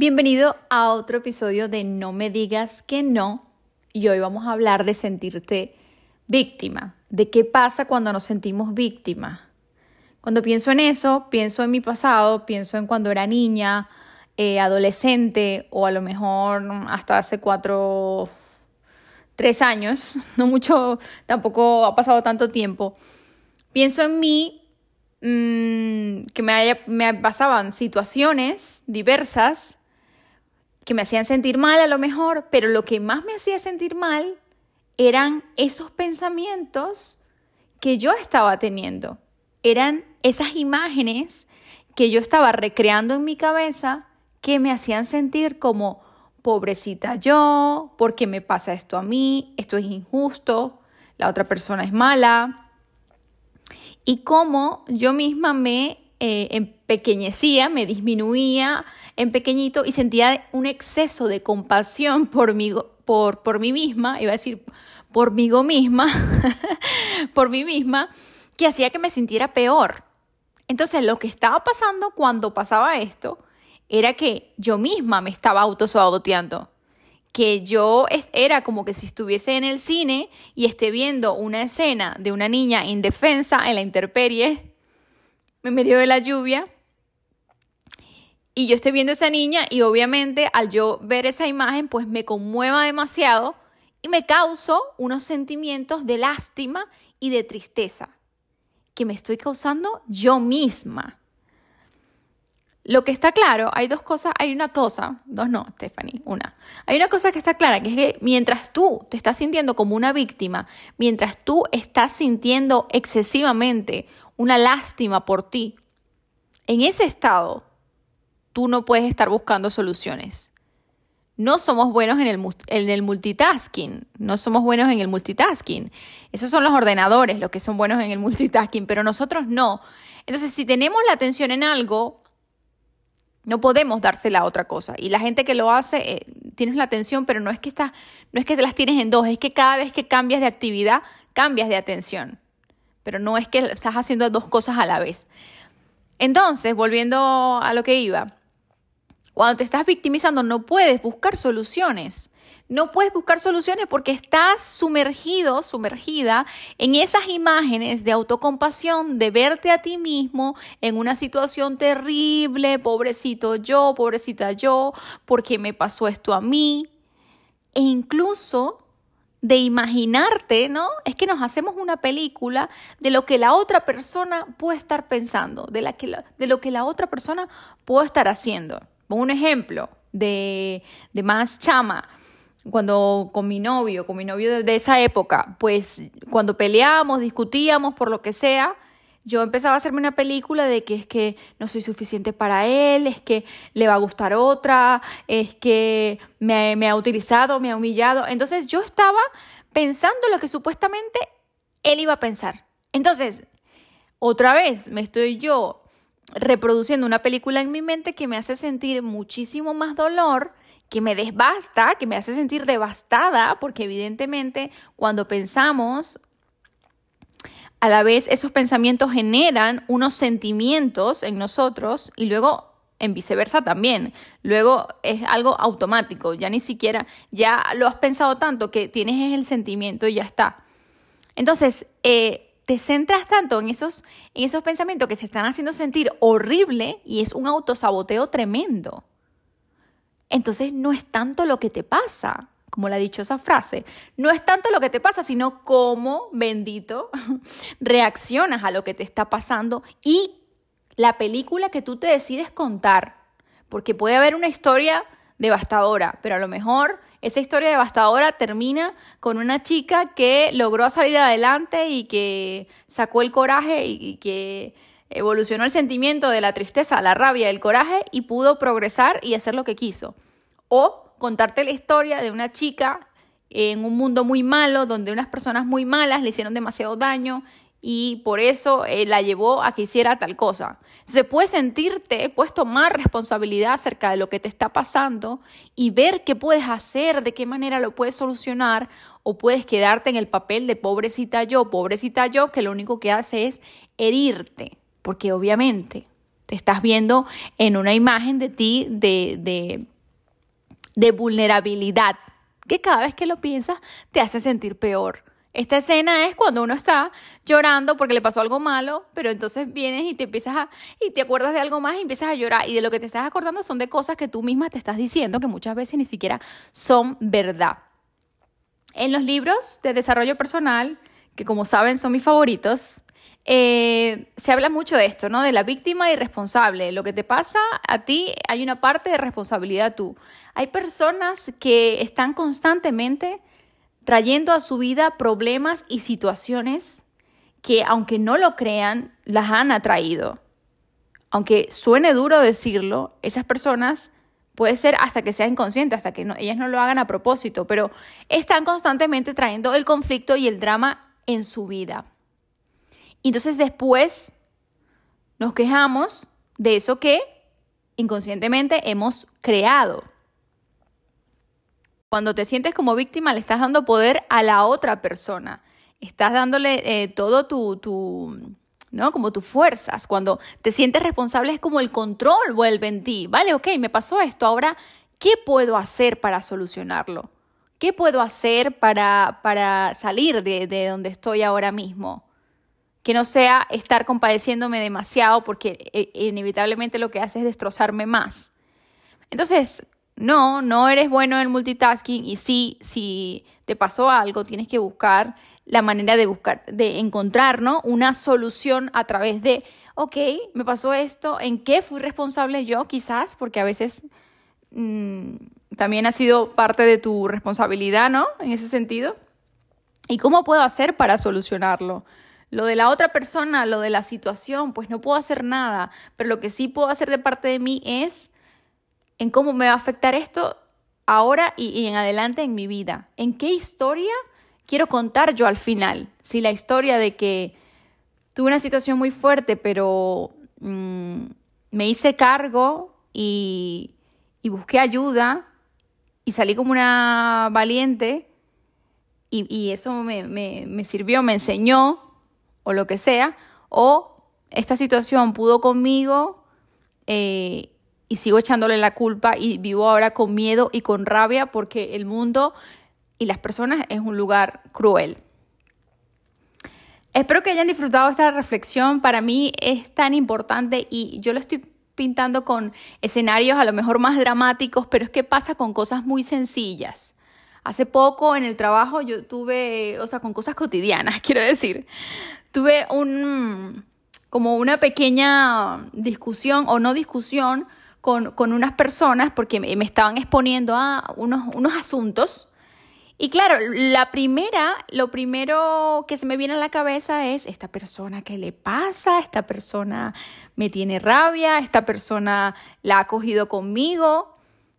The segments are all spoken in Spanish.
Bienvenido a otro episodio de No me digas que no. Y hoy vamos a hablar de sentirte víctima, de qué pasa cuando nos sentimos víctimas. Cuando pienso en eso, pienso en mi pasado, pienso en cuando era niña, eh, adolescente o a lo mejor hasta hace cuatro, tres años, no mucho, tampoco ha pasado tanto tiempo. Pienso en mí mmm, que me, me pasaban situaciones diversas que me hacían sentir mal a lo mejor, pero lo que más me hacía sentir mal eran esos pensamientos que yo estaba teniendo. Eran esas imágenes que yo estaba recreando en mi cabeza que me hacían sentir como pobrecita yo, ¿por qué me pasa esto a mí? Esto es injusto, la otra persona es mala. Y cómo yo misma me eh, empequeñecía, me disminuía en pequeñito y sentía un exceso de compasión por mí, por, por misma, iba a decir por mí misma, por mí misma, que hacía que me sintiera peor. Entonces lo que estaba pasando cuando pasaba esto era que yo misma me estaba autosaboteando que yo era como que si estuviese en el cine y esté viendo una escena de una niña indefensa en la intemperie en medio de la lluvia y yo estoy viendo a esa niña y obviamente al yo ver esa imagen pues me conmueva demasiado y me causo unos sentimientos de lástima y de tristeza que me estoy causando yo misma. Lo que está claro, hay dos cosas, hay una cosa, dos no, Stephanie, una. Hay una cosa que está clara, que es que mientras tú te estás sintiendo como una víctima, mientras tú estás sintiendo excesivamente una lástima por ti, en ese estado tú no puedes estar buscando soluciones. No somos buenos en el, el, multitasking, no somos buenos en el multitasking. Esos son los ordenadores los que son buenos en el multitasking, pero nosotros no. Entonces, si tenemos la atención en algo, no podemos dársela a otra cosa. Y la gente que lo hace, eh, tienes la atención, pero no es que estás, no es que las tienes en dos, es que cada vez que cambias de actividad, cambias de atención pero no es que estás haciendo dos cosas a la vez. Entonces, volviendo a lo que iba, cuando te estás victimizando no puedes buscar soluciones. No puedes buscar soluciones porque estás sumergido, sumergida en esas imágenes de autocompasión, de verte a ti mismo en una situación terrible, pobrecito yo, pobrecita yo, porque me pasó esto a mí. E incluso de imaginarte, ¿no? Es que nos hacemos una película de lo que la otra persona puede estar pensando, de, la que de lo que la otra persona puede estar haciendo. Pongo un ejemplo de, de más chama. Cuando con mi novio, con mi novio de esa época, pues cuando peleábamos, discutíamos por lo que sea, yo empezaba a hacerme una película de que es que no soy suficiente para él, es que le va a gustar otra, es que me, ha utilizado, me ha humillado. Entonces yo estaba pensando lo que supuestamente él iba a pensar. Entonces, otra vez me estoy yo reproduciendo una película en mi mente que me hace sentir muchísimo más dolor, que me desbasta, que me hace sentir devastada, porque evidentemente cuando pensamos a la vez esos pensamientos generan unos sentimientos en nosotros y luego en viceversa también. Luego es algo automático, ya ni siquiera, ya lo has pensado tanto que tienes el sentimiento y ya está. Entonces, eh, te centras tanto en esos, en esos pensamientos que se están haciendo sentir horrible y es un autosaboteo tremendo. Entonces, no es tanto lo que te pasa, como la esa frase, no es tanto lo que te pasa, sino cómo, bendito, reaccionas a lo que te está pasando y la película que tú te decides contar. Porque puede haber una historia devastadora, pero a lo mejor esa historia devastadora termina con una chica que logró salir adelante y que sacó el coraje y que evolucionó el sentimiento de la tristeza, la rabia, el coraje y pudo progresar y hacer lo que quiso. O contarte la historia de una chica en un mundo muy malo, donde unas personas muy malas le hicieron demasiado daño y por eso eh, la llevó a que hiciera tal cosa. Entonces puedes sentirte, puedes tomar responsabilidad acerca de lo que te está pasando y ver qué puedes hacer, de qué manera lo puedes solucionar o puedes quedarte en el papel de pobrecita yo, pobrecita yo, que lo único que hace es herirte, porque obviamente te estás viendo en una imagen de ti de, de de vulnerabilidad, que cada vez que lo piensas te hace sentir peor. Esta escena es cuando uno está llorando porque le pasó algo malo, pero entonces vienes y te empiezas a y te acuerdas de algo más y empiezas a llorar y de lo que te estás acordando son de cosas que tú misma te estás diciendo que muchas veces ni siquiera son verdad. En los libros de desarrollo personal, que como saben son mis favoritos, eh, se habla mucho de esto, ¿no? De la víctima y responsable. Lo que te pasa a ti, hay una parte de responsabilidad tú. Hay personas que están constantemente trayendo a su vida problemas y situaciones que, aunque no lo crean, las han atraído. Aunque suene duro decirlo, esas personas puede ser hasta que sea inconsciente, hasta que ellas no lo hagan a propósito, pero están constantemente trayendo el conflicto y el drama en su vida. Entonces después nos quejamos de eso que inconscientemente hemos creado. Cuando te sientes como víctima, le estás dando poder a la otra persona. Estás dándole eh, todo tu, tu, ¿no? Como tus fuerzas. Cuando te sientes responsable es como el control vuelve en ti. Vale, ok, me pasó esto. Ahora, ¿qué puedo hacer para solucionarlo? ¿Qué puedo hacer para, para salir de, de donde estoy ahora mismo? Que no sea estar compadeciéndome demasiado porque eh, inevitablemente lo que hace es destrozarme más. Entonces, no, no eres bueno en multitasking y sí, si te pasó algo, tienes que buscar la manera de buscar, de encontrar, ¿no? Una solución a través de, ok, me pasó esto, ¿en qué fui responsable yo quizás? Porque a veces mm, también ha sido parte de tu responsabilidad, ¿no? En ese sentido. ¿Y cómo puedo hacer para solucionarlo? Lo de la otra persona, lo de la situación, pues no puedo hacer nada, pero lo que sí puedo hacer de parte de mí es en cómo me va a afectar esto ahora y, en adelante en mi vida. ¿En qué historia quiero contar yo al final? Si la historia de que tuve una situación muy fuerte, pero mm, me hice cargo y, busqué ayuda y salí como una valiente y, eso me, sirvió, me enseñó o lo que sea, o esta situación pudo conmigo eh, y sigo echándole la culpa y vivo ahora con miedo y con rabia porque el mundo y las personas es un lugar cruel. Espero que hayan disfrutado esta reflexión. Para mí es tan importante y yo lo estoy pintando con escenarios a lo mejor más dramáticos, pero es que pasa con cosas muy sencillas. Hace poco en el trabajo yo tuve, o sea, con cosas cotidianas, quiero decir, tuve un, como una pequeña discusión o no discusión con, unas personas porque me, estaban exponiendo a unos, unos asuntos. Y claro, la primera, lo primero que se me viene a la cabeza es, esta persona, ¿qué le pasa? Esta persona me tiene rabia, esta persona la ha cogido conmigo.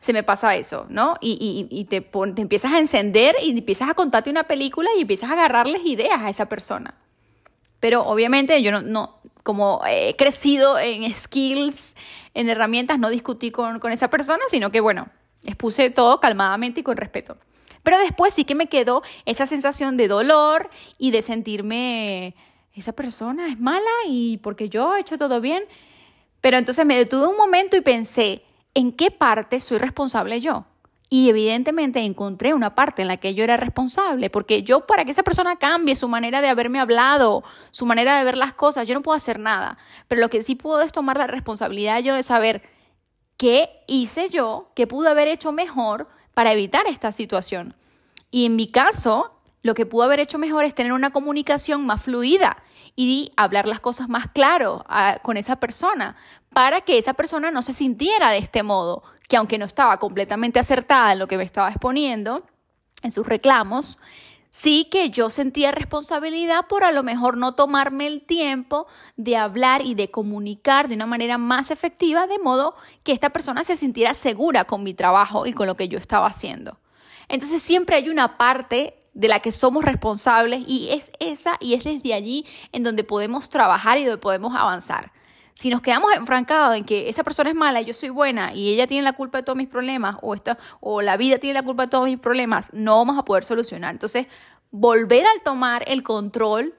Se me pasa eso, ¿no? Y, y, te, te empiezas a encender y empiezas a contarte una película y empiezas a agarrarles ideas a esa persona. Pero obviamente yo no, no, como he crecido en skills, en herramientas, no discutí con, con esa persona, sino que, bueno, expuse todo calmadamente y con respeto. Pero después sí que me quedó esa sensación de dolor y de sentirme, esa persona es mala y porque yo he hecho todo bien. Pero entonces me detuve un momento y pensé, ¿en qué parte soy responsable yo? Y evidentemente encontré una parte en la que yo era responsable, porque yo para que esa persona cambie su manera de haberme hablado, su manera de ver las cosas, yo no puedo hacer nada. Pero lo que sí puedo es tomar la responsabilidad yo de saber qué hice yo, qué pude haber hecho mejor para evitar esta situación. Y en mi caso, lo que pude haber hecho mejor es tener una comunicación más fluida y hablar las cosas más claro ah, con esa persona para que esa persona no se sintiera de este modo, que aunque no estaba completamente acertada en lo que me estaba exponiendo, en sus reclamos, sí que yo sentía responsabilidad por a lo mejor no tomarme el tiempo de hablar y de comunicar de una manera más efectiva, de modo que esta persona se sintiera segura con mi trabajo y con lo que yo estaba haciendo. Entonces siempre hay una parte de la que somos responsables y es esa y es desde allí en donde podemos trabajar y donde podemos avanzar. Si nos quedamos enfrancados en que esa persona es mala y yo soy buena y ella tiene la culpa de todos mis problemas o, esta, o la vida tiene la culpa de todos mis problemas, no vamos a poder solucionar. Entonces, volver a tomar el control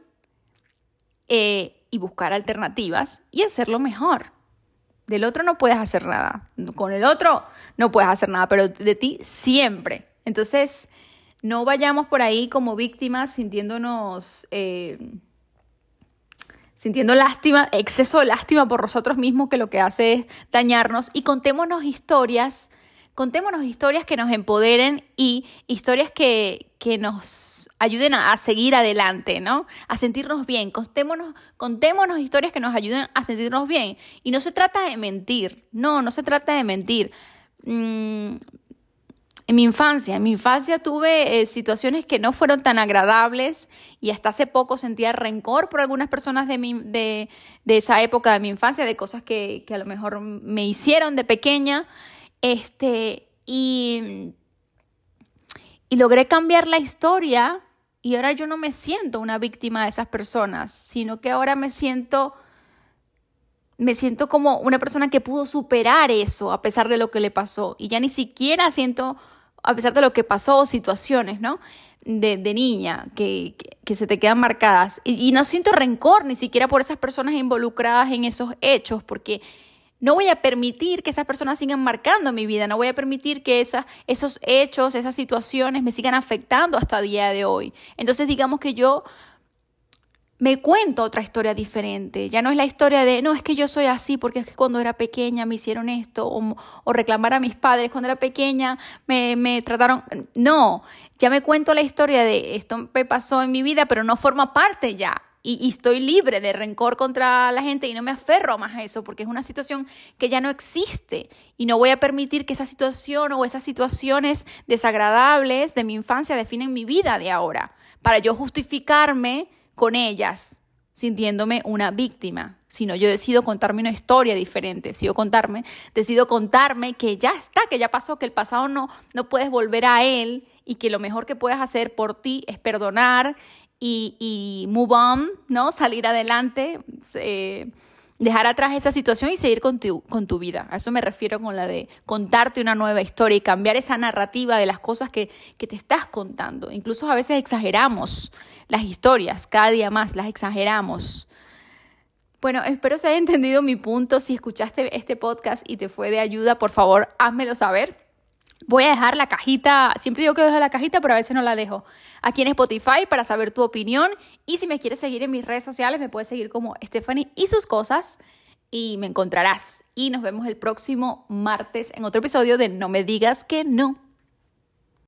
eh, y buscar alternativas y hacerlo mejor. Del otro no puedes hacer nada. Con el otro no puedes hacer nada, pero de ti siempre. Entonces, no vayamos por ahí como víctimas sintiéndonos... Eh, sintiendo lástima, exceso de lástima por nosotros mismos que lo que hace es dañarnos y contémonos historias, contémonos historias que nos empoderen y historias que, que nos ayuden a, seguir adelante, ¿no? A sentirnos bien, contémonos, contémonos historias que nos ayuden a sentirnos bien. Y no se trata de mentir, no, no se trata de mentir. Mm, en mi infancia, en mi infancia tuve eh, situaciones que no fueron tan agradables y hasta hace poco sentía rencor por algunas personas de, mi, de, de esa época de mi infancia, de cosas que, que, a lo mejor me hicieron de pequeña. Este, y, y logré cambiar la historia y ahora yo no me siento una víctima de esas personas, sino que ahora me siento me siento como una persona que pudo superar eso a pesar de lo que le pasó y ya ni siquiera siento a pesar de lo que pasó, situaciones, ¿no? De, niña que, que, se te quedan marcadas. Y, no siento rencor ni siquiera por esas personas involucradas en esos hechos, porque no voy a permitir que esas personas sigan marcando mi vida, no voy a permitir que esos hechos, esas situaciones me sigan afectando hasta el día de hoy. Entonces digamos que yo me cuento otra historia diferente. Ya no es la historia de, no, es que yo soy así porque es que cuando era pequeña me hicieron esto, o, reclamar a mis padres cuando era pequeña me, me, trataron. No, ya me cuento la historia de esto me pasó en mi vida, pero no forma parte ya. Y, y, estoy libre de rencor contra la gente y no me aferro más a eso porque es una situación que ya no existe y no voy a permitir que esa situación o esas situaciones desagradables de mi infancia definen mi vida de ahora para yo justificarme con ellas sintiéndome una víctima, sino yo decido contarme una historia diferente, decido contarme, decido contarme que ya está, que ya pasó, que el pasado no, no puedes volver a él y que lo mejor que puedes hacer por ti es perdonar y, y move on, ¿no? Salir adelante. Eh, dejar atrás esa situación y seguir con tu, con tu vida. A eso me refiero con la de contarte una nueva historia y cambiar esa narrativa de las cosas que, que te estás contando. Incluso a veces exageramos las historias, cada día más las exageramos. Bueno, espero se haya entendido mi punto. Si escuchaste este podcast y te fue de ayuda, por favor, házmelo saber. Voy a dejar la cajita, siempre digo que dejo la cajita, pero a veces no la dejo, aquí en Spotify para saber tu opinión. Y si me quieres seguir en mis redes sociales, me puedes seguir como Stephanie y sus cosas y me encontrarás. Y nos vemos el próximo martes en otro episodio de No me digas que no.